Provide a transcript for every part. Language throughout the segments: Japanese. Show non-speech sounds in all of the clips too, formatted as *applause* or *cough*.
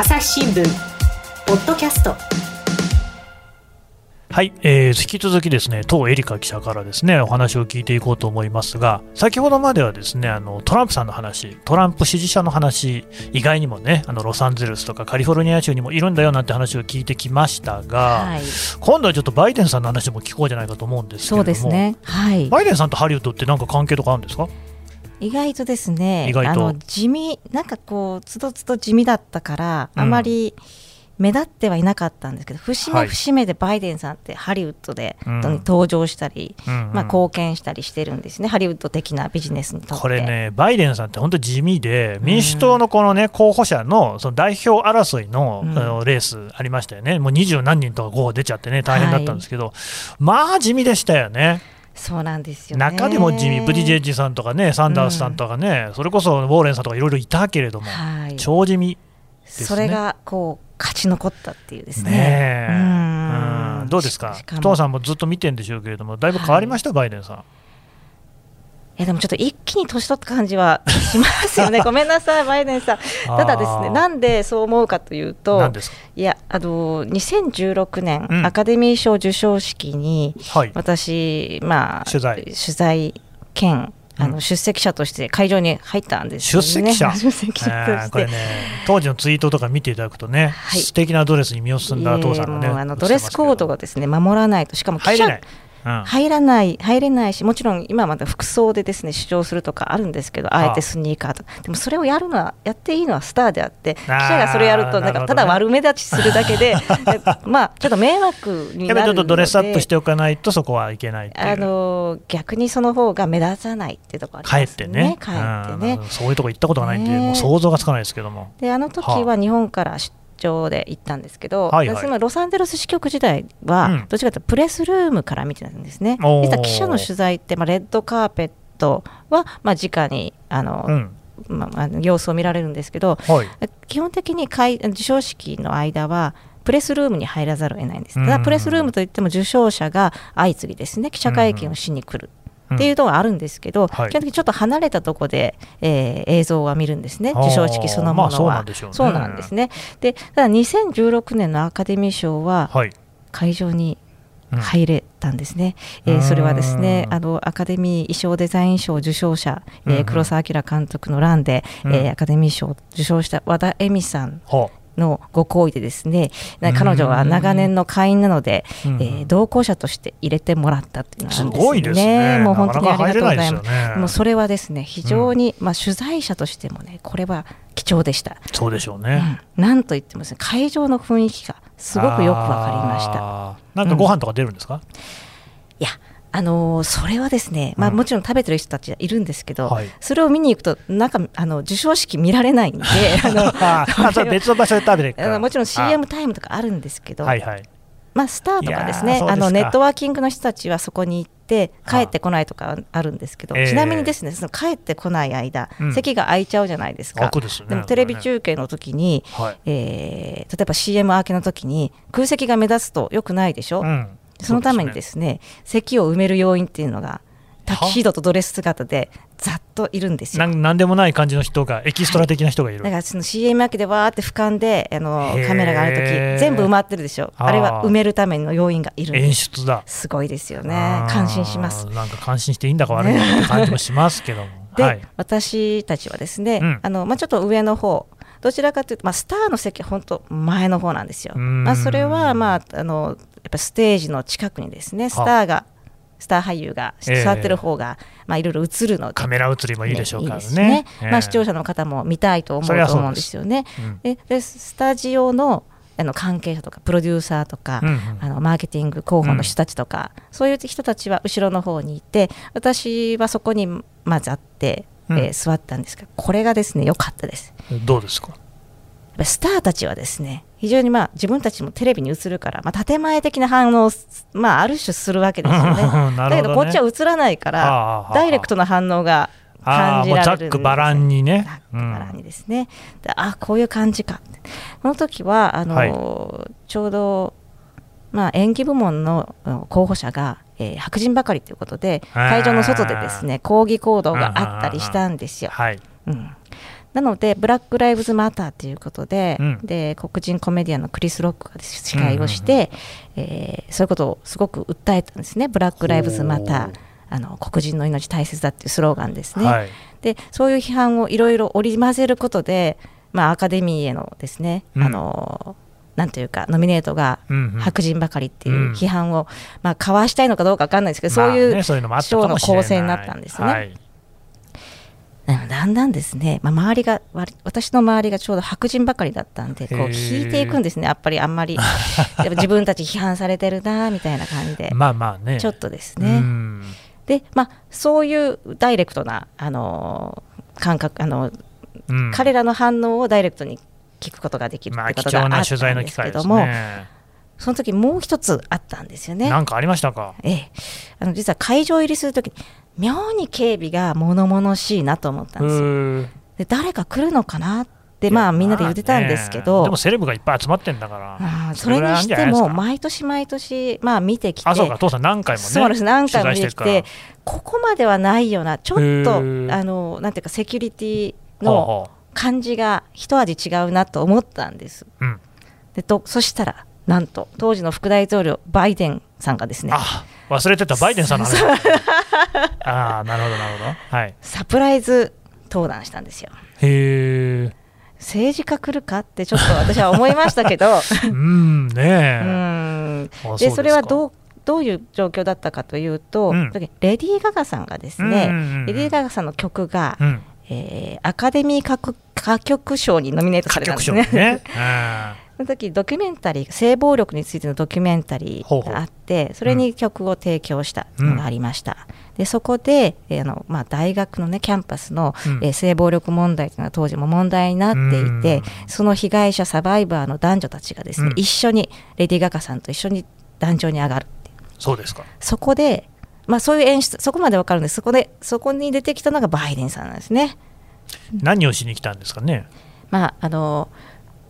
朝日新聞ポッドキャスト。はい、えー、引き続きですね、当エリカ記者からですね、お話を聞いていこうと思いますが、先ほどまではですね、あのトランプさんの話、トランプ支持者の話、以外にもね、あのロサンゼルスとかカリフォルニア州にもいるんだよなんて話を聞いてきましたが、はい、今度はちょっとバイデンさんの話も聞こうじゃないかと思うんですけれども、そうですね、はい、バイデンさんとハリウッドって何か関係とかあるんですか？意外とですね、あの地味、なんかこう、つどつど地味だったから、あまり、目立ってはいなかったんですけど節目節目でバイデンさんってハリウッドで登場したり、うん、まあ、貢献したりしてるんですね、ハリウッド的なビジネスにとって。これね、バイデンさんって本当地味で、民主党のこの、ね、候補者のその代表争いの、うん、レースありましたよね、もう二十何人とか候補出ちゃってね、大変だったんですけど、はい、まあ地味でしたよね。そうなんですよ、ね、中でも地味、ブディジェッジさんとかね、サンダースさんとかね、うん、それこそウォーレンさんとかいろいろいたけれども、はい、超地味、ね、それがこう勝ち残ったっていうですね。ねうん。どうですか、父さんもずっと見てるんでしょうけれども、だいぶ変わりました、はい、バイデンさん。いやでもちょっと一気に年取った感じは *laughs* しますよね、ごめんなさい、バイデンさん。ただですね、なんでそう思うかというと、いや、あの2016年、うん、アカデミー賞授賞式に、はい、私、まあ、取材。取材兼あの出席者として会場に入ったんですよね。出席者。*laughs* 出席者これね、当時のツイートとか見ていただくとね、はい、素敵なドレスに身を包んだ父さんがね、あのドレスコードがですね守らないと、しかも記者入らない、入れないし、もちろん今まだ服装でですね主張するとかあるんですけど、あ。えてスニーカーとか、でもそれをやるのは、やっていいのはスターであって、記者がそれやると、なんかただ悪目立ちするだけで、*laughs* まあ、ちょっと迷惑になるので、ちょっとドレスアップしておかないと、そこはいけないあの逆にその方が目立たないっていうところありますね。ね。帰ってね。そういうとこ行ったことがないんで、もう想像がつかないですけども。であの時は日本から出張で行ったんですけど、はいはい、私もロサンゼルス支局時代は、どっちかというとプレスルームから見てたんですね。実は記者の取材って、まあ、レッドカーペットは、まあ、直にあの、うん。まあ、様子を見られるんですけど、はい、基本的に授賞式の間はプレスルームに入らざるを得ないんです。ただプレスルームといっても受賞者が相次ぎですね。記者会見をしに来る。っていうのはあるんですけど、うん、基本的にちょっと離れたところで、えー、映像は見るんですね、授賞式そのものは。そうなんですね。で、ただ2016年のアカデミー賞は、会場に入れたんですね、うん、えー、それはですねあのアカデミー衣装デザイン賞受賞者、えー、黒澤明監督の欄で、うん、えー、アカデミー賞を受賞した和田恵美さんのご好意でですね彼女は長年の会員なので、えー、同行者として入れてもらったっていうのは、ね、すごいですね。もう本当にありがとうございます、ね、もうそれはですね非常に、うん、まあ、取材者としてもねこれは貴重でした。そうでしょうね、うん、なんといってもですね会場の雰囲気がすごくよくわかりました。なんかご飯とか出るんですか、うん、いやあのー、それはですね、まあ、もちろん食べてる人たちいるんですけど、はい、それを見に行くと、なんかあの授賞式見られないんで、*laughs* あの別の場所で食べて *laughs* もちろん CM タイムとかあるんですけど、はいはい、まあ、スターとかですねあのネットワーキングの人たちはそこに行って、帰ってこないとかあるんですけど、ちなみにですねその帰ってこない間、うん、席が空いちゃうじゃないですか、でね、でもテレビ中継の時に、はい、えー、例えば CM 明けの時に空席が目立つとよくないでしょ？うんそのためにですね席を埋める要因っていうのがタキシードとドレス姿でざっといるんですよ。なんでもない感じの人がエキストラ的な人がいる、はい、だからその CM 明けでわーって俯瞰であのカメラがあるとき全部埋まってるでしょ。あれは埋めるための要因がいる演出だ。すごいですよね。感心します。なんか感心していいんだか悪いんだかって感じもしますけども。*laughs* で、はい、私たちはですね、うん、あのまあ、ちょっと上の方どちらかというと、まあ、スターの席は本当前の方なんですよ。まあ、それは、まあ、あのっぱステージの近くにですねスターがスター俳優が座ってる方が、えー、まあいろいろ映るので。カメラ映りもいいでしょうからね。ね。えー、まあ視聴者の方も見たいと思うと思うんですよね。で、うん、でスタジオのあの関係者とかプロデューサーとか、うんうん、あのマーケティング候補の人たちとか、うん、そういう人たちは後ろの方にいて私はそこにまずあって、うん、えー、座ったんですけどこれがですね良かったです。どうですか？スターたちはですね非常にまあ自分たちもテレビに映るから、まあ、建前的な反応を、まあ、ある種するわけですよね。*laughs* ね、だけどこっちは映らないからダイレクトな反応が感じられるざっくばらんにね。ざっくばらんにですね。うん、あこういう感じか。この時はあの、はい、ちょうど、まあ、演技部門の候補者が、えー、白人ばかりということで会場の外でですね抗議行動があったりしたんですよ。はい、うんなので、ブラック・ライブズ・マターということでうん、で黒人コメディアンのクリス・ロックが司会をして、えそういうことをすごく訴えたんですね、ブラック・ライブズ・マター、あの黒人の命大切だっていうスローガンですね。はい、でそういう批判をいろいろ織り交ぜることで、まあ、アカデミーへのですね、うん、あのなんというかノミネートが白人ばかりっていう批判を、まあ、かわしたいのかどうか分かんないですけど、そういう賞の構成になったんですね。はいだんだんですね、まあ、周りが私の周りがちょうど白人ばかりだったんでこう引いていくんですねやっぱり。あんまり。*laughs* 自分たち批判されてるなみたいな感じで。まあまあね。ちょっとですね。で、まあ、そういうダイレクトなあの感覚あの、うん、彼らの反応をダイレクトに聞くことができるってことがあったんですけども、ね、その時もう一つあったんですよね。なんかありましたか、ええ、あの実は会場入りする時妙に警備が物々しいなと思ったんですよ。で誰か来るのかなってまあみんなで言ってたんですけど、でもセレブがいっぱい集まってんだから、それにしても毎年毎年まあ見てきて、あそうか。父さん何回もね、そうです。何回も見てきて、ここまではないようなちょっとあのなんていうかセキュリティの感じが一味違うなと思ったんです。うん、でとそしたらなんと当時の副大統領バイデンさんがですね忘れてた *laughs* バイデンさんの話。*laughs* ああなるほどなるほど、はい、サプライズ登壇したんですよ。へえ政治家来るかってちょっと私は思いましたけど。うんねうん。でそれはどうどういう状況だったかというと、うん、レディー・ガガさんがですね、レディー・ガガさんの曲が、うん、えー、アカデミー歌曲賞にノミネートされたんですね。*laughs* ねその時ドキュメンタリー性暴力についてのドキュメンタリーがあってそれに曲を提供したのがありました、うん、でそこで、えー、あのまあ、大学の、ね、キャンパスの、うん、えー、性暴力問題というのは当時も問題になっていて、その被害者サバイバーの男女たちがですね、一緒にレディー・ガガさんと一緒に壇上に上がるそうですか。そこで、まあ、そういう演出そこまでわかるんです。そこでそこに出てきたのがバイデンさんなんですね。何をしに来たんですかね。まああの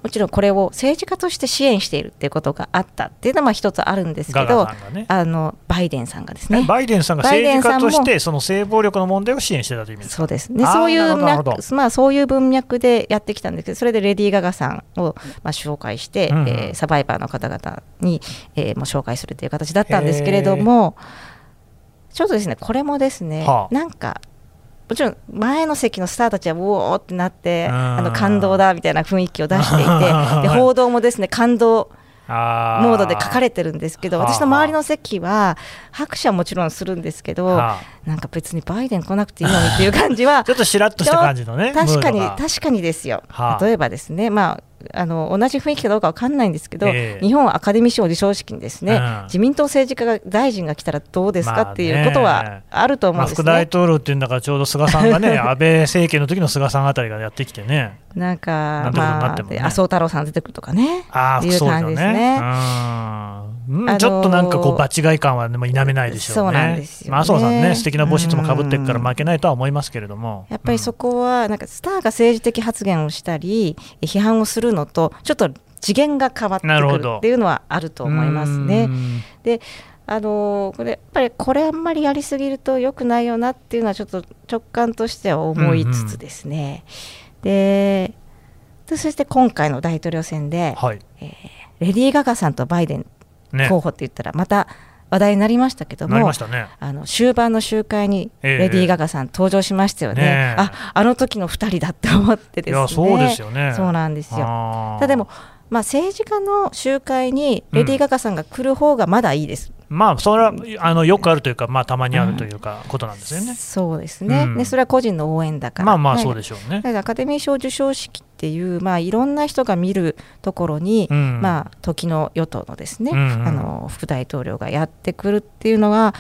もちろんこれを政治家として支援しているっていうことがあったっていうのは一つあるんですけど、ね、あのバイデンさんがですね。バイデンさんが政治家としてその性暴力の問題を支援してたという意味ですそうです。ねそういう脈、まあ、そういう文脈でやってきたんですけどそれでレディー・ガガさんを、まあ、紹介して、うん、えー、サバイバーの方々に、えー、もう紹介するという形だったんですけれどもちょっとですねこれもですね、はあ、なんかもちろん前の席のスターたちはうおーってなってあの感動だみたいな雰囲気を出していて *laughs* で報道もですね感動モードで書かれてるんですけど私の周りの席は拍手はもちろんするんですけどなんか別にバイデン来なくていいのにっていう感じは *laughs* ちょっとしらっとした感じのね確かに確かにですよ。例えばですねまああの同じ雰囲気かどうかわかんないんですけど、えー、日本アカデミー賞授賞式にですね、うん、自民党政治家が大臣が来たらどうですかっていうことはあると思うんです、ね。まあ、副大統領っていうんだからちょうど菅さんがね *laughs* 安倍政権の時の菅さんあたりがやってきてね。なんか、まあ、麻生太郎さん出てくるとかね。あいう感じですね。うん、ちょっとなんかこう場違い感はでも否めないでしょうね。そうなんですよ、ね、麻生さんね。素敵な帽子もかぶってるから負けないとは思いますけれども、やっぱりそこはなんかスターが政治的発言をしたり批判をするのとちょっと次元が変わってくるっていうのはあると思いますね。であのこれやっぱりこれあんまりやりすぎると良くないよなっていうのはちょっと直感としては思いつつですね、うんうん、でそして今回の大統領選で、はい、えー、レディー・ガガさんとバイデン候補って言ったらまた話題になりましたけども、ね、あの終盤の集会にレディー・ガガさん登場しましたよね、ねああの時の2人だって思ってですね。そうですよね。そうなんですよ。ただでもまあ、政治家の集会にレディー・ガガさんが来る方がまだいいです、まあ、それはあのよくあるというか、まあ、たまにあるというか、ことなんですよね。そうですね、うん、でそれは個人の応援だから、まあまあ、そうでしょうね。アカデミー賞授賞式っていう、まあ、いろんな人が見るところに、うん、まあ、時の与党のですね、うんうん、あの副大統領がやってくるっていうのが、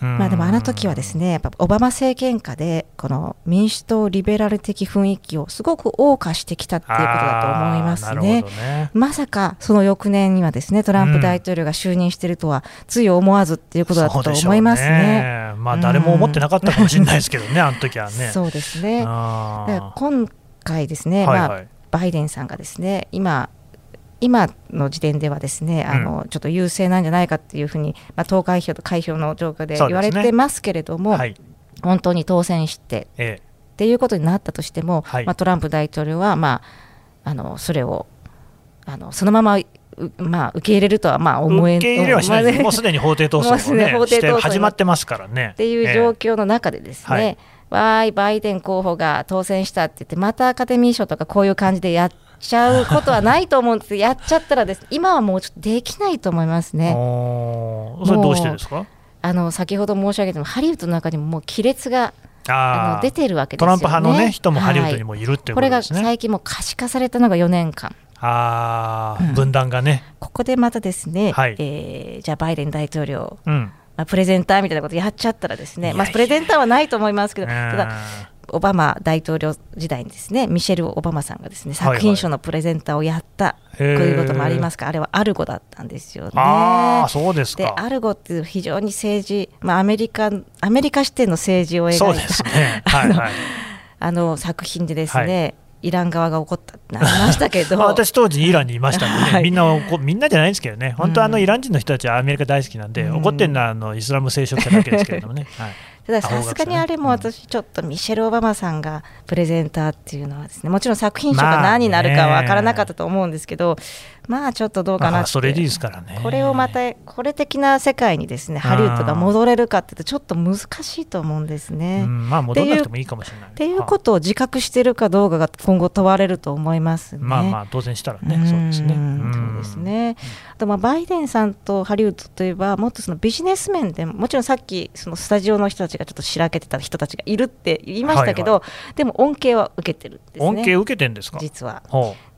まあでもあの時はですねやっぱオバマ政権下でこの民主党リベラル的雰囲気をすごく謳歌してきたっていうことだと思いますね。ねまさかその翌年にはですねトランプ大統領が就任しているとはつい思わずっていうことだったと思いますね。ねまあ誰も思ってなかったかもしれないですけどね、あの時はね。そうですね。今回ですね、はいはい、まあバイデンさんがですね今今の時点ではですね、あの、うん、ちょっと優勢なんじゃないかっていうふうに、まあ、投開票と開票の状況で言われてますけれども、ねはい、本当に当選して、ええ、っていうことになったとしても、はい、まあ、トランプ大統領は、まあ、あのそれをあのそのまままあ、受け入れるとはまあ思え受け入れはしないもうすでに法廷闘争ね、*laughs* 法廷闘争始まってますからね。っていう状況の中でですね、えー、わーい、バイデン候補が当選したって言って、またアカデミー賞とかこういう感じでやっちゃうことはないと思うんです。やっちゃったらです、*laughs* 今はもうちょっとできないと思いますね。それどうしてですか？あの先ほど申し上げても、ハリウッドの中にももう亀裂があの出てるわけですよ、ね、トランプ派の、ね、人もハリウッドにもいるっていうことですね、はい、これが最近も可視化されたのが4年間。あうん、分断がね。ここでまたですね、はい、えー、じゃあバイデン大統領、うん、まあ、プレゼンターみたいなことやっちゃったらですね、まあ、プレゼンターはないと思いますけど、ただ、オバマ大統領時代にですねミシェル・オバマさんがですね作品賞のプレゼンターをやった、ということもありますかあれはアルゴだったんですよね。あそうですでアルゴっていう非常に政治、まあ、アメリカアメリカ視点の政治を描いた、ね。はいはい、あの作品でですね、はいイラン側が怒ったってなりましたけど。*laughs* 私、当時イランにいましたんでね、はい、みんなみんなじゃないんですけどね、本当、あのイラン人の人たちはアメリカ大好きなんで、うん、怒ってるのはあのイスラム聖職者だけですけれどもね。*laughs* はい。たださすがにあれも私ちょっとミシェル・オバマさんがプレゼンターっていうのはですねもちろん作品賞が何になるかは分からなかったと思うん。ですけど、まあちょっとどうかなそれでいいですからねこれをまたこれ的な世界にですねハリウッドが戻れるかっていうとちょっと難しいと思うんですね。まあ戻らなくてもいいかもしれない。っていうことを自覚しているかどうかが今後問われると思います、ね、まあまあ当然したらねそうですね。そうですね。あとまあバイデンさんとハリウッドといえばもっとそのビジネス面でもちろんさっきそのスタジオの人たちがちょっとしらけてた人たちがいるって言いましたけど、はいはい、でも恩恵は受けてるんですね。恩恵受けてんですか？実は。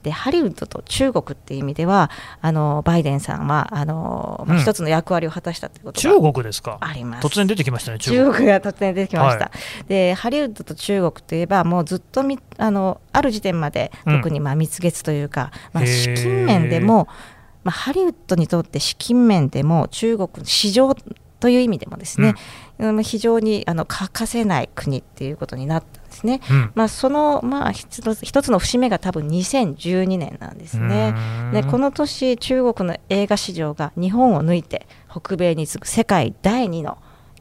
でハリウッドと中国っていう意味ではあのバイデンさんはあの、まあ、一つの役割を果たしたということが、中国ですか？あります。突然出てきましたね中国。が突然出てきました、はい、でハリウッドと中国といえばもうずっとみあのある時点まで特にまあ蜜月というか、うん、まあ、資金面でも、まあ、ハリウッドにとって資金面でも中国市場という意味でもですね、うん、非常にあの欠かせない国っていうことになったんですね。うん、まあ、その、まあ、一つの節目が多分2012年なんですね。でこの年中国の映画市場が日本を抜いて北米に次ぐ世界第2の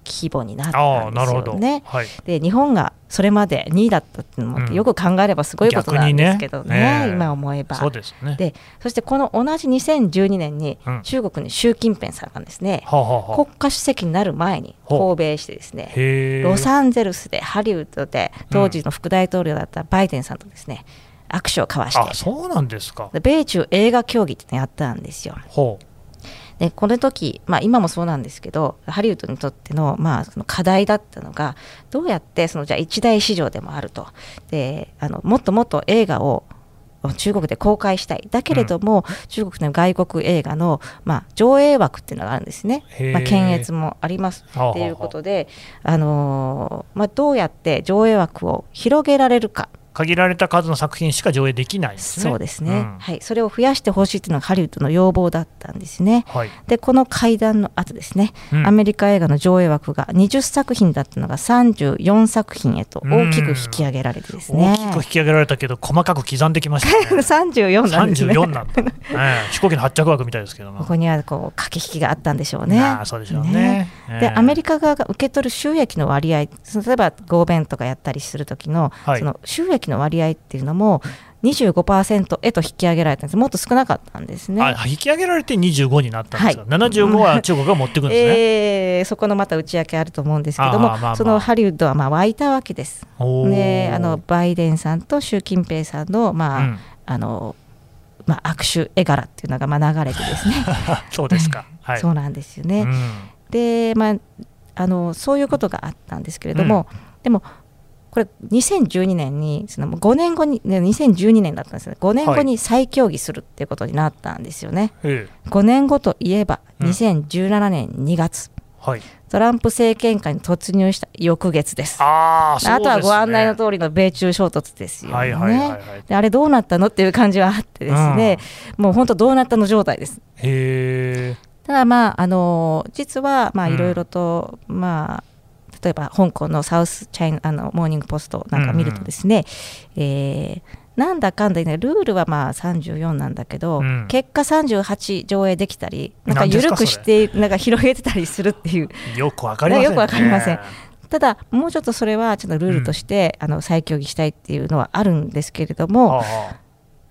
規模になったんですよね。はい、で日本がそれまで2位だったっていうのもよく考えればすごいことなんですけどね、ね。今思えば。そうですね。でそしてこの同じ2012年に中国に習近平さんがですね、うん、国家主席になる前に訪米してですねロサンゼルスでハリウッドで当時の副大統領だったバイデンさんとですね、握手を交わして。そうなんですか。米中映画協議ってやったんですよ。でこの時、まあ、今もそうなんですけどハリウッドにとっての,、まあその課題だったのがどうやってそのじゃあ一大市場でもあると。であのもっともっと映画を中国で公開したい。だけれども、うん、中国の外国映画の、まあ、上映枠っていうのがあるんですね、まあ、検閲もありますっていうことで、あのー、まあ、どうやって上映枠を広げられるか限られた数の作品しか上映できない、ね、そうですね、うん、はい、それを増やしてほしいというのがハリウッドの要望だったんですね。はい、でこの会談の後ですね、うん、アメリカ映画の上映枠が20作品だったのが34作品へと大きく引き上げられてですね、大きく引き上げられたけど細かく刻んできましたね。*laughs* 34なんですね。34なんだ、ね、飛行機の発着枠みたいですけどここにはこう駆け引きがあったんでしょうね。あそうでしょうね、ね。えー、でアメリカ側が受け取る収益の割合例えば合弁とかやったりする時の、はい、その収益の割合っていうののも25%へと引き上げられたんです。もっと少なかったんですね。引き上げられて25になったんですか、はい、75は中国が持ってくるんですね、えー、そこのまた内訳あると思うんですけども、まあまあ、そのハリウッドはまあ湧いたわけです。であのバイデンさんと習近平さんの,、まあ、うん、あのまあ、握手絵柄っていうのがまあ流れてですね。*laughs* そうですか、*laughs* はい、そうなんですよね。うん、で、まあ、あのそういうことがあったんですけれども、うん、でもこれ2012年にその5年後に2012年だったんですね。5年後に再協議するっていうことになったんですよね、はい、5年後といえば2017年2月、うん、はい、トランプ政権下に突入した翌月です。ああ、ね、あとはご案内の通りの米中衝突ですよね、はいはいはいはい、であれどうなったのっていう感じはあってですね、うん、もう本当どうなったの状態です。へただまああの実はまあいろいろと、まあ例えば香港のサウスチャイナあのモーニングポストなんか見るとですね、うんうん、えーなんだかんだねルールはまあ34なんだけど、うん、結果38上映できたりなんか緩くしてなんか広げてたりするっていう。よくわかりません、ね、よくわかりません。ただ、もうちょっとそれはちょっとルールとして、うん、あの再協議したいっていうのはあるんですけれども。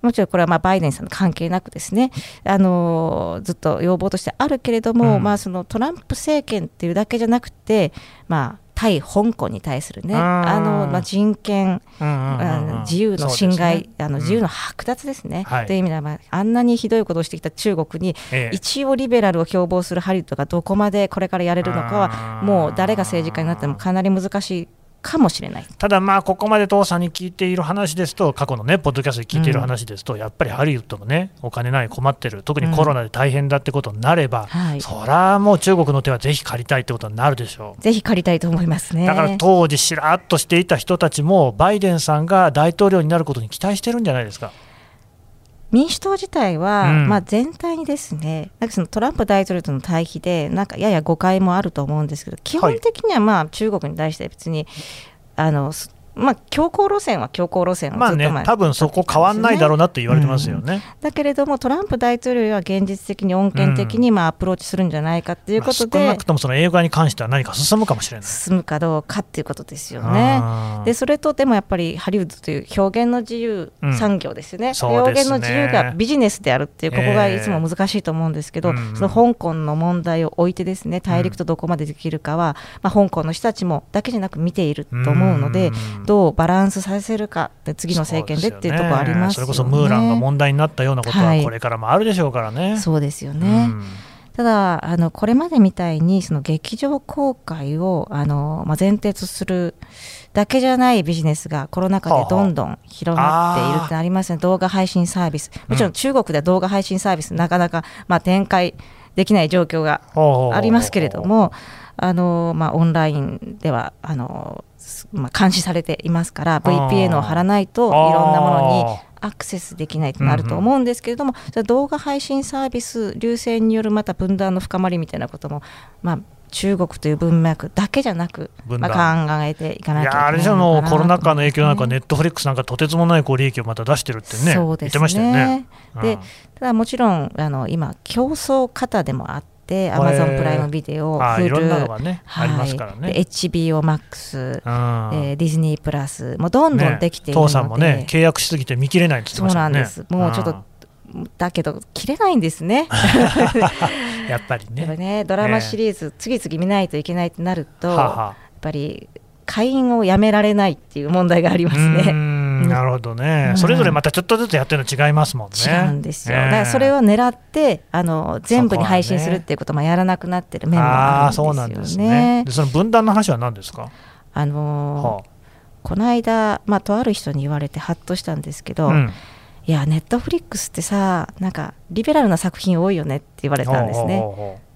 もちろんこれはまあバイデンさんの関係なくですね、あのずっと要望としてあるけれども、うん、まあ、そのトランプ政権っていうだけじゃなくて、まあ、対香港に対するね、あのまあ、人権、自由の侵害、ね、あの自由の剥奪ですね、うん、という意味では、まあ、あんなにひどいことをしてきた中国に、ええ、一応リベラルを標榜するハリウッドがどこまでこれからやれるのかは、もう誰が政治家になってもかなり難しいかもしれないただ、まあここまで父さんに聞いている話ですと、過去のね、ポッドキャストで聞いている話ですと、うん、やっぱりハリウッドもね、お金ない、困ってる、特にコロナで大変だってことになれば、うんはい、そりゃもう中国の手はぜひ借りたいってことになるでしょう。ぜひ借りたいと思いますね。だから当時、しらっとしていた人たちも、バイデンさんが大統領になることに期待してるんじゃないですか。民主党自体は、うん、まあ、全体にですねなんかそのトランプ大統領との対比でなんかやや誤解もあると思うんですけど基本的にはまあ中国に対して別にあのまあ、強硬路線は強硬路線まあね、多分そこ変わんないだろうなって言われてますよね、うん、だけれども、トランプ大統領は現実的に穏健的にまあアプローチするんじゃないかっていうことで、まあ、少なくともその映画に関しては何か進むかもしれない。進むかどうかっていうことですよね。でそれとでもやっぱりハリウッドという表現の自由産業ですよね、うん、表現の自由がビジネスであるっていう、ここがいつも難しいと思うんですけど、えー、その香港の問題を置いてですね大陸とどこまでできるかは、まあ、香港の人たちもだけじゃなく見ていると思うので、どうバランスさせるかで次の政権でっていうところあります、ね、それこそムーランが問題になったようなことはこれからもあるでしょうからね。はい、そうですよね、うん。ただあのこれまでみたいにその劇場公開をあの、まあ、前提とするだけじゃないビジネスがコロナ禍でどんどん広がっているってありますね、動画配信サービス。もちろん中国では動画配信サービス、なかなか、まあ、展開できない状況がありますけれども、あのまあ、オンラインではあのまあ、監視されていますから VPN を貼らないといろんなものにアクセスできないとなると思うんですけれども、うんうん、動画配信サービス流星によるまた分断の深まりみたいなことも、まあ、中国という文脈だけじゃなく、まあ、考えていかないといけないあれじゃのコロナ禍の影響なんか、ネットフリックスなんかとてつもないこう利益をまた出してるってね、そうですね。ね、でただもちろんあの今、競争方でもあって、アマゾンプライムビデオ、フル、はい、ありますからね。HBO Max、えー、ディズニープラス、もうどんどんできているので、ね、父さんもね、契約しすぎて見切れないって言ってましたね。そうなんです。もうちょっとだけど切れないんですね。*laughs* やっぱりね。ねドラマシリーズ、次々見ないといけないとなると、はは。やっぱり会員をやめられないっていう問題がありますね。なるほどね、うん、それぞれまたちょっとずつやってるの違いますもんね。違うんですよ、だからそれを狙ってあの全部に配信するっていうこともやらなくなってる面もあるんですよね。そうなんですね。でその分断の話は何ですか？あのーはあ、この間、まあ、とある人に言われてはっとしたんですけど、うん、いやネットフリックスってさなんかリベラルな作品多いよねって言われたんですね。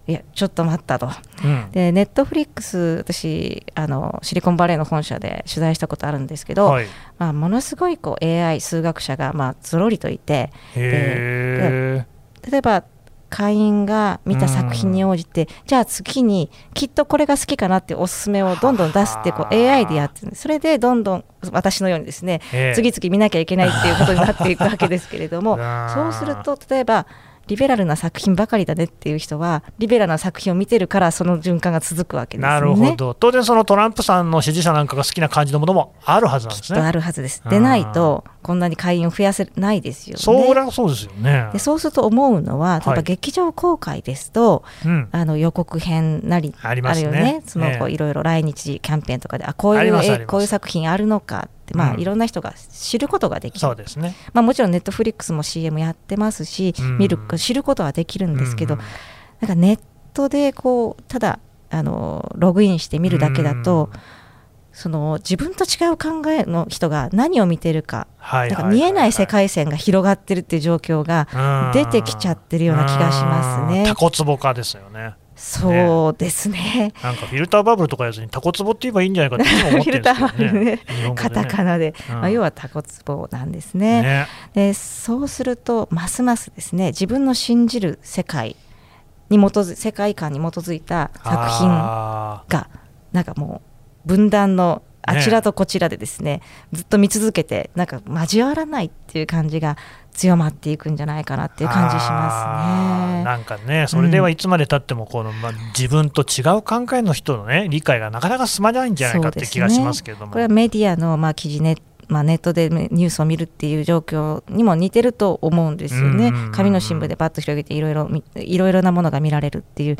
いやちょっと待ったと、うん、でネットフリックス私あのシリコンバレーの本社で取材したことあるんですけど、はい、まあ、ものすごいこう AI 数学者がまあぞろりといてで例えば会員が見た作品に応じて、うん、じゃあ次にきっとこれが好きかなっておすすめをどんどん出すってこう AI でやってる。それでどんどん私のようにですね、次々見なきゃいけないっていうことになっていくわけですけれども *laughs* そうすると例えばリベラルな作品ばかりだねっていう人はリベラルな作品を見てるからその循環が続くわけです、ね、なるほど。当然そのトランプさんの支持者なんかが好きな感じのものもあるはずなんですね。あるはずです。でないとこんなに会員を増やせないですよね。そりゃそうですよね。でそうすると思うのは例えば劇場公開ですと、はい、あの予告編なりあるよね、ね、そのこういろいろ来日キャンペーンとかであこういうこういう作品あるのかまあ、いろんな人が知ることができる、そうですね。まあ、もちろんネットフリックスも CM やってますし、見る知ることはできるんですけど、なんかネットでこうただあのログインして見るだけだと、その自分と違う考えの人が何を見てるか,、なんか見えない世界線が広がってるっていう状況が出てきちゃってるような気がしますね。タコツボ化ですよね。そうですね、なんかフィルターバブルとかやずにタコツボって言えばいいんじゃないかって思ってるんですけどね。ね。カタカナで、うん、まあ、要はタコツボなんですね、ね、でそうするとますますですね自分の信じる世界に基づ世界観に基づいた作品がなんかもう分断のあちらとこちらでですね、ね、ずっと見続けてなんか交わらないっていう感じが強まっていくんじゃないかなっていう感じしますね。なんかね、それではいつまでたってもこの、うん、まあ、自分と違う考えの人の、ね、理解がなかなか進まないんじゃないかって気がしますけども、ね、これはメディアのまあ記事ネまあ、ネットでニュースを見るっていう状況にも似てると思うんですよね、紙の新聞でバッと広げていろいろいろいろなものが見られるっていう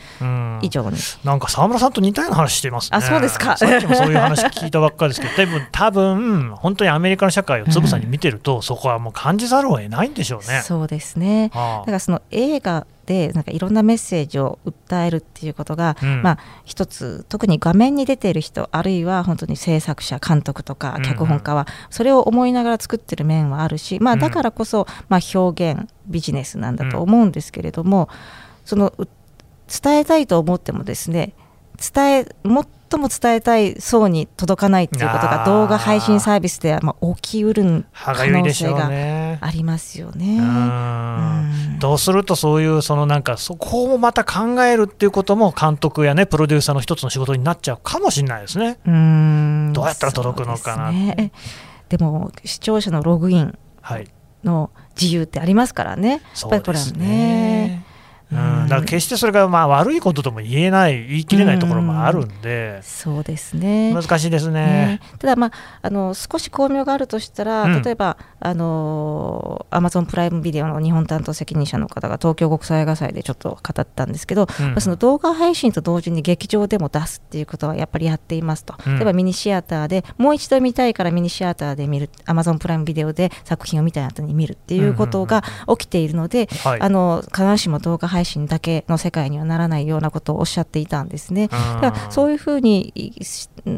以上に。なんか沢村さんと似たような話してますね。あそうですか。さっきもそういう話聞いたばっかりですけど *laughs* 多分多分本当にアメリカの社会をつぶさに見てると、そこはもう感じざるを得ないんでしょうね。そうですね、だからその映画でなんかいろんなメッセージを訴えるっていうことが、うん、まあ、一つ特に画面に出ている人あるいは本当に制作者監督とか脚本家はそれを思いながら作ってる面はあるし、まあ、だからこそ、まあ、表現ビジネスなんだと思うんですけれども、その伝えたいと思ってもですね伝えも最も伝えたい層に届かないっていうことが動画配信サービスではまあ起きうる可能性がありますよね。どうするとそういうそのなんかそこをまた考えるっていうことも監督やねプロデューサーの一つの仕事になっちゃうかもしれないですね。うん。どうやったら届くのかなで、ね,、も視聴者のログインの自由ってありますからね。やっぱりこれはね。うん、だから決してそれがまあ悪いこととも言えない言い切れないところもあるんで、うん、そうですね。難しいですね、ね、ただ、まあ、あの少し巧妙があるとしたら、うん、例えばあのアマゾンプライムビデオの日本担当責任者の方が東京国際映画祭でちょっと語ったんですけど、うん、その動画配信と同時に劇場でも出すっていうことはやっぱりやっていますと、例えばミニシアターでもう一度見たいからミニシアターで見るアマゾンプライムビデオで作品を見た後に見るっていうことが起きているので、あの必ずしも動画配信だけの世界にはならないようなことをおっしゃっていたんですね。だからそういうふうに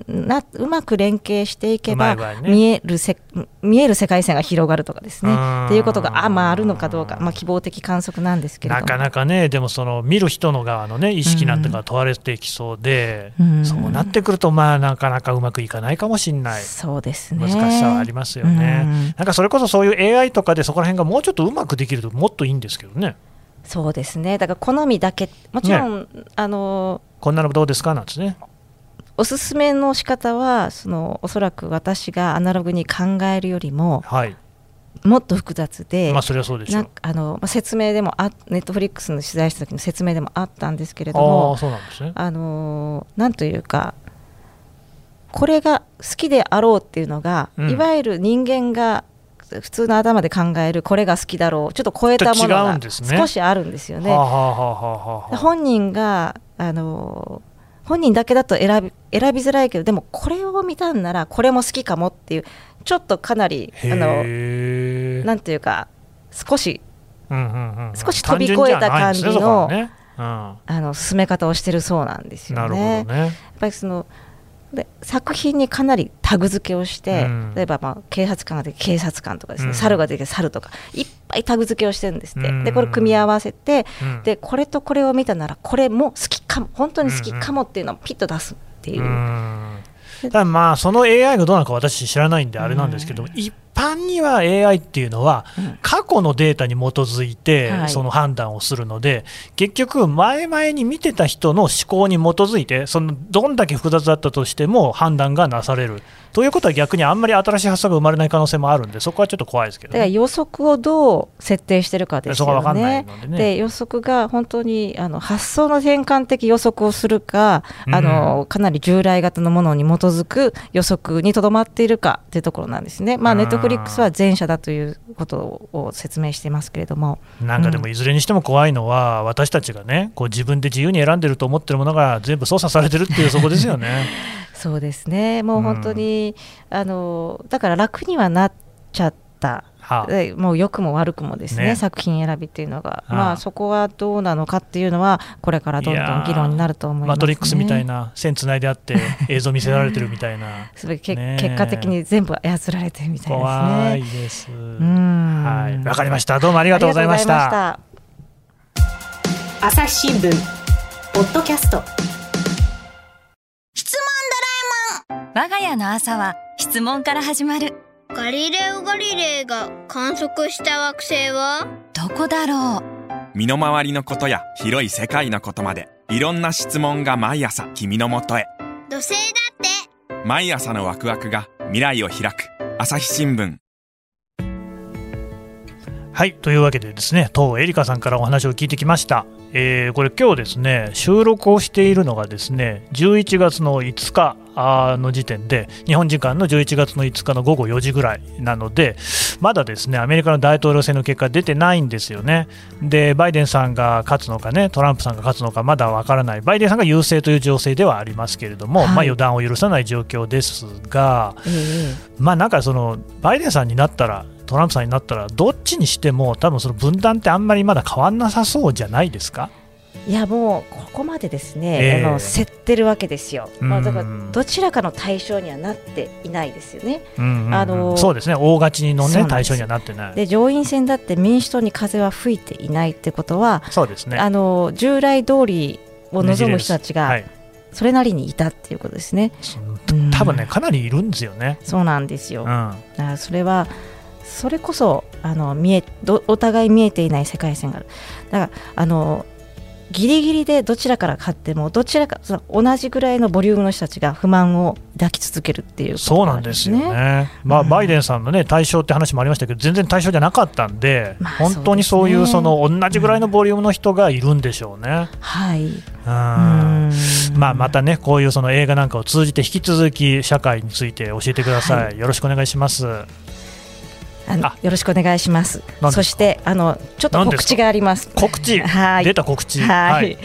なうまく連携していけば、ね、見えるせ見える世界線が広がるとかですね。っていうことがあ,、まあ、あるのかどうか、まあ、希望的観測なんですけれどなかなかねでもその見る人の側の、ね、意識なんてか問われてきそうで、そうなってくるとまあなかなかうまくいかないかもしれない。そうですね。難しさはありますよね。なんかそれこそそういう AI とかでそこら辺がもうちょっとうまくできるともっといいんですけどね。そうですね。だから好みだけもちろん、ね、あのこんなのどうですか？なんですね。おすすめの仕方はそのおそらく私がアナログに考えるよりも、はい、もっと複雑で、まあ、それはそうでしょう。あの、まあ、説明でもあネットフリックスの取材した時の説明でもあったんですけれどもそうなんですね。あのなんというかこれが好きであろうっていうのが、うん、いわゆる人間が普通の頭で考えるこれが好きだろうちょっと超えたものが少しあるんですよね。本人があの本人だけだと選び選びづらいけどでもこれを見たんならこれも好きかもっていうちょっとかなりあのなんていうか少し、うんうんうん、少し飛び越えた感じの、ねうん、あの進め方をしてるそうなんですよね。ね。やっぱりそので作品にかなりタグ付けをして、うん、例えばまあ警察官ができ警察官とかですね、うん、猿ができ猿とかいっぱいタグ付けをしてるんですって、うん、でこれ組み合わせて、でこれとこれを見たならこれも好きかも本当に好きかもっていうのをピッと出すっていう。ただまあその AI がどうなのか私知らないんであれなんですけど、一般には AI っていうのは過去のデータに基づいてその判断をするので、結局前々に見てた人の思考に基づいてそのどんだけ複雑だったとしても判断がなされる。ということは逆にあんまり新しい発想が生まれない可能性もあるんでそこはちょっと怖いですけど、ね、だから予測をどう設定してるかですよね。で、ね、予測が本当にあの発想の転換的予測をするか、あのかなり従来型のものに基づく予測にとどまっているかというところなんですね。まあネットフリックスは前者だということを説明していますけれども。なんかでもいずれにしても怖いのは、うん、私たちがねこう自分で自由に選んでると思ってるものが全部操作されてるっていうそこですよね。*laughs* そうですね、もう本当に、うん、あのだから楽にはなっちゃった。はあ、もう良くも悪くもですね、ね、作品選びっていうのが、はあ、まあ、そこはどうなのかっていうのは、これからどんどん議論になると思います、ね、マトリックスみたいな、線つないであって、*laughs* 映像見せられてるみたいな、けね、結果的に全部操られてるみたいですね。怖いです。はい、わかりました。どうもありがとうございました。朝日新聞ポッドキャスト。我が家の朝は質問から始まるガリレオ・ガリレイが観測した惑星は？どこだろう？身の回りのことや広い世界のことまでいろんな質問が毎朝君のもとへ。土星だって。毎朝のワクワクが未来を開く。朝日新聞。はいというわけでですね当エリカさんからお話を聞いてきました、えー、これ今日ですね収録をしているのがですね11月の5日の時点で日本時間の11月の5日の午後4時ぐらいなのでまだですねアメリカの大統領選の結果出てないんですよね。でバイデンさんが勝つのかねトランプさんが勝つのかまだわからない。バイデンさんが優勢という情勢ではありますけれども、はい、まあ、予断を許さない状況ですが、えー、まあなんかそのバイデンさんになったらトランプさんになったらどっちにしても多分その分断ってあんまりまだ変わんなさそうじゃないですか？いやもうここまでですね、えー、あの競ってるわけですよ、まあ、だからどちらかの対象にはなっていないですよね。あのそうですね。大勝ちの、ね、対象にはなってない。で上院選だって民主党に風は吹いていないってことはそうです、ね、あの従来通りを望む人たちが、それなりにいたっていうことですね。多分ね、かなりいるんですよね。そうなんですよ。うん、だからそれはそれこそあの見えお互い見えていない世界線がある。だからあのギリギリでどちらから勝ってもどちらか同じぐらいのボリュームの人たちが不満を抱き続けるっていう、ね、そうなんですよね、まあ、うん、バイデンさんの、ね、対象って話もありましたけど全然対象じゃなかったんで、まあ、本当にそういうその同じぐらいのボリュームの人がいるんでしょうね。うん、はいまあ、またねこういうその映画なんかを通じて引き続き社会について教えてください、はい、よろしくお願いします。あのよろしくお願いします。そしてあのちょっと告知があります。告知、はい、出た告知。はい。はい、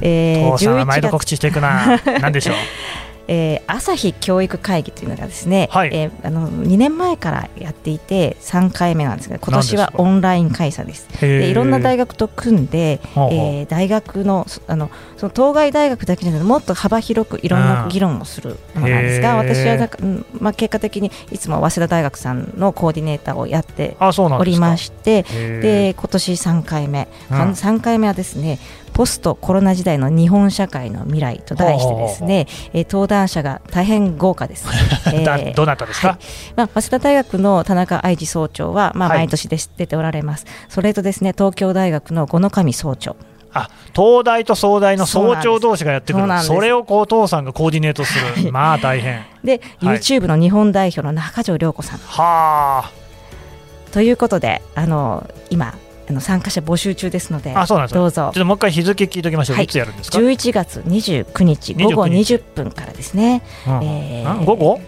えー、11毎度告知していくな。なんでしょう？*laughs* えー、朝日教育会議というのがですね、はい、えー、あの2年前からやっていて3回目なんですが今年はオンライン開催です。でいろんな大学と組んで、えー、大学のあのその当該大学だけじゃなくてもっと幅広くいろんな議論をするものなんですが私はなんか、まあ、結果的にいつも早稲田大学さんのコーディネーターをやっておりましてで今年3回目、うん、3回目はですねポストコロナ時代の日本社会の未来と題してですね、えー、登壇者が大変豪華です。*laughs* えー、どなたですか、はい、まあ、早稲田大学の田中愛知総長は、まあ、毎年で、出ておられます。それとですね、東京大学の五野上総長。あ東大と総大の総長同士がやってくる。それをこう父さんがコーディネートする、はい、まあ大変。で、はい、YouTube の日本代表の中条涼子さん。はあ。ということであの今あの参加者募集中ですので、あそうなんですどうぞ。ちょっともう一回日付聞いておきましょう。はい、いつやるんですか？11月29日午後20分からですね。うん、えー、午後？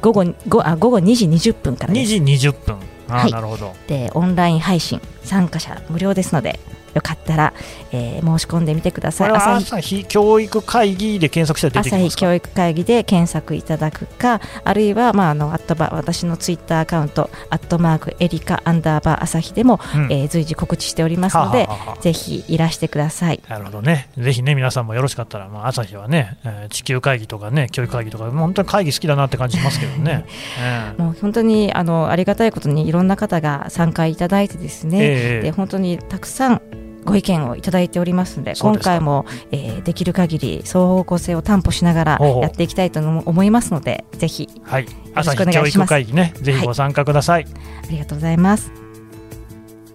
午後ごあ午後2時20分からです。2時20分。あ、はい、なるほど。でオンライン配信参加者無料ですのでよかったら、えー、申し込んでみてください。朝日教育会議で検索したら出てきます朝日教育会議で検索いただくか、あるいは、まあ、あのアットバ私のツイッターアカウント、アットマークエリカアンダーバー朝日でも、うん、えー、随時告知しておりますので、ぜひいらしてください。なるほどね。ぜひね、皆さんもよろしかったら、まあ、朝日はね、えー、地球会議とかね、教育会議とか、本当に会議好きだなって感じしますけどね。*laughs* えー、もう本当にあのありがたいことにいろんな方が参加いただいてですね、えー、で本当にたくさんご意見をいただいておりますので今回も、えー、できる限り双方向性を担保しながらやっていきたいと思いますのでぜひ、はい、朝日教育会議ねぜひご参加ください、はい、ありがとうございます。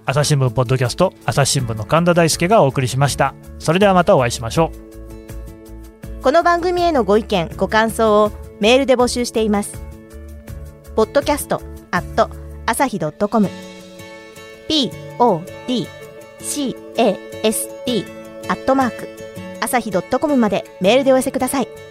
朝日新聞ポッドキャスト朝日新聞の神田大輔がお送りしました。それではまたお会いしましょう。この番組へのご意見ご感想をメールで募集しています。ポッドキャストアット朝日ドットコム podcast アットマーク朝日ドットコムまでメールでお寄せください。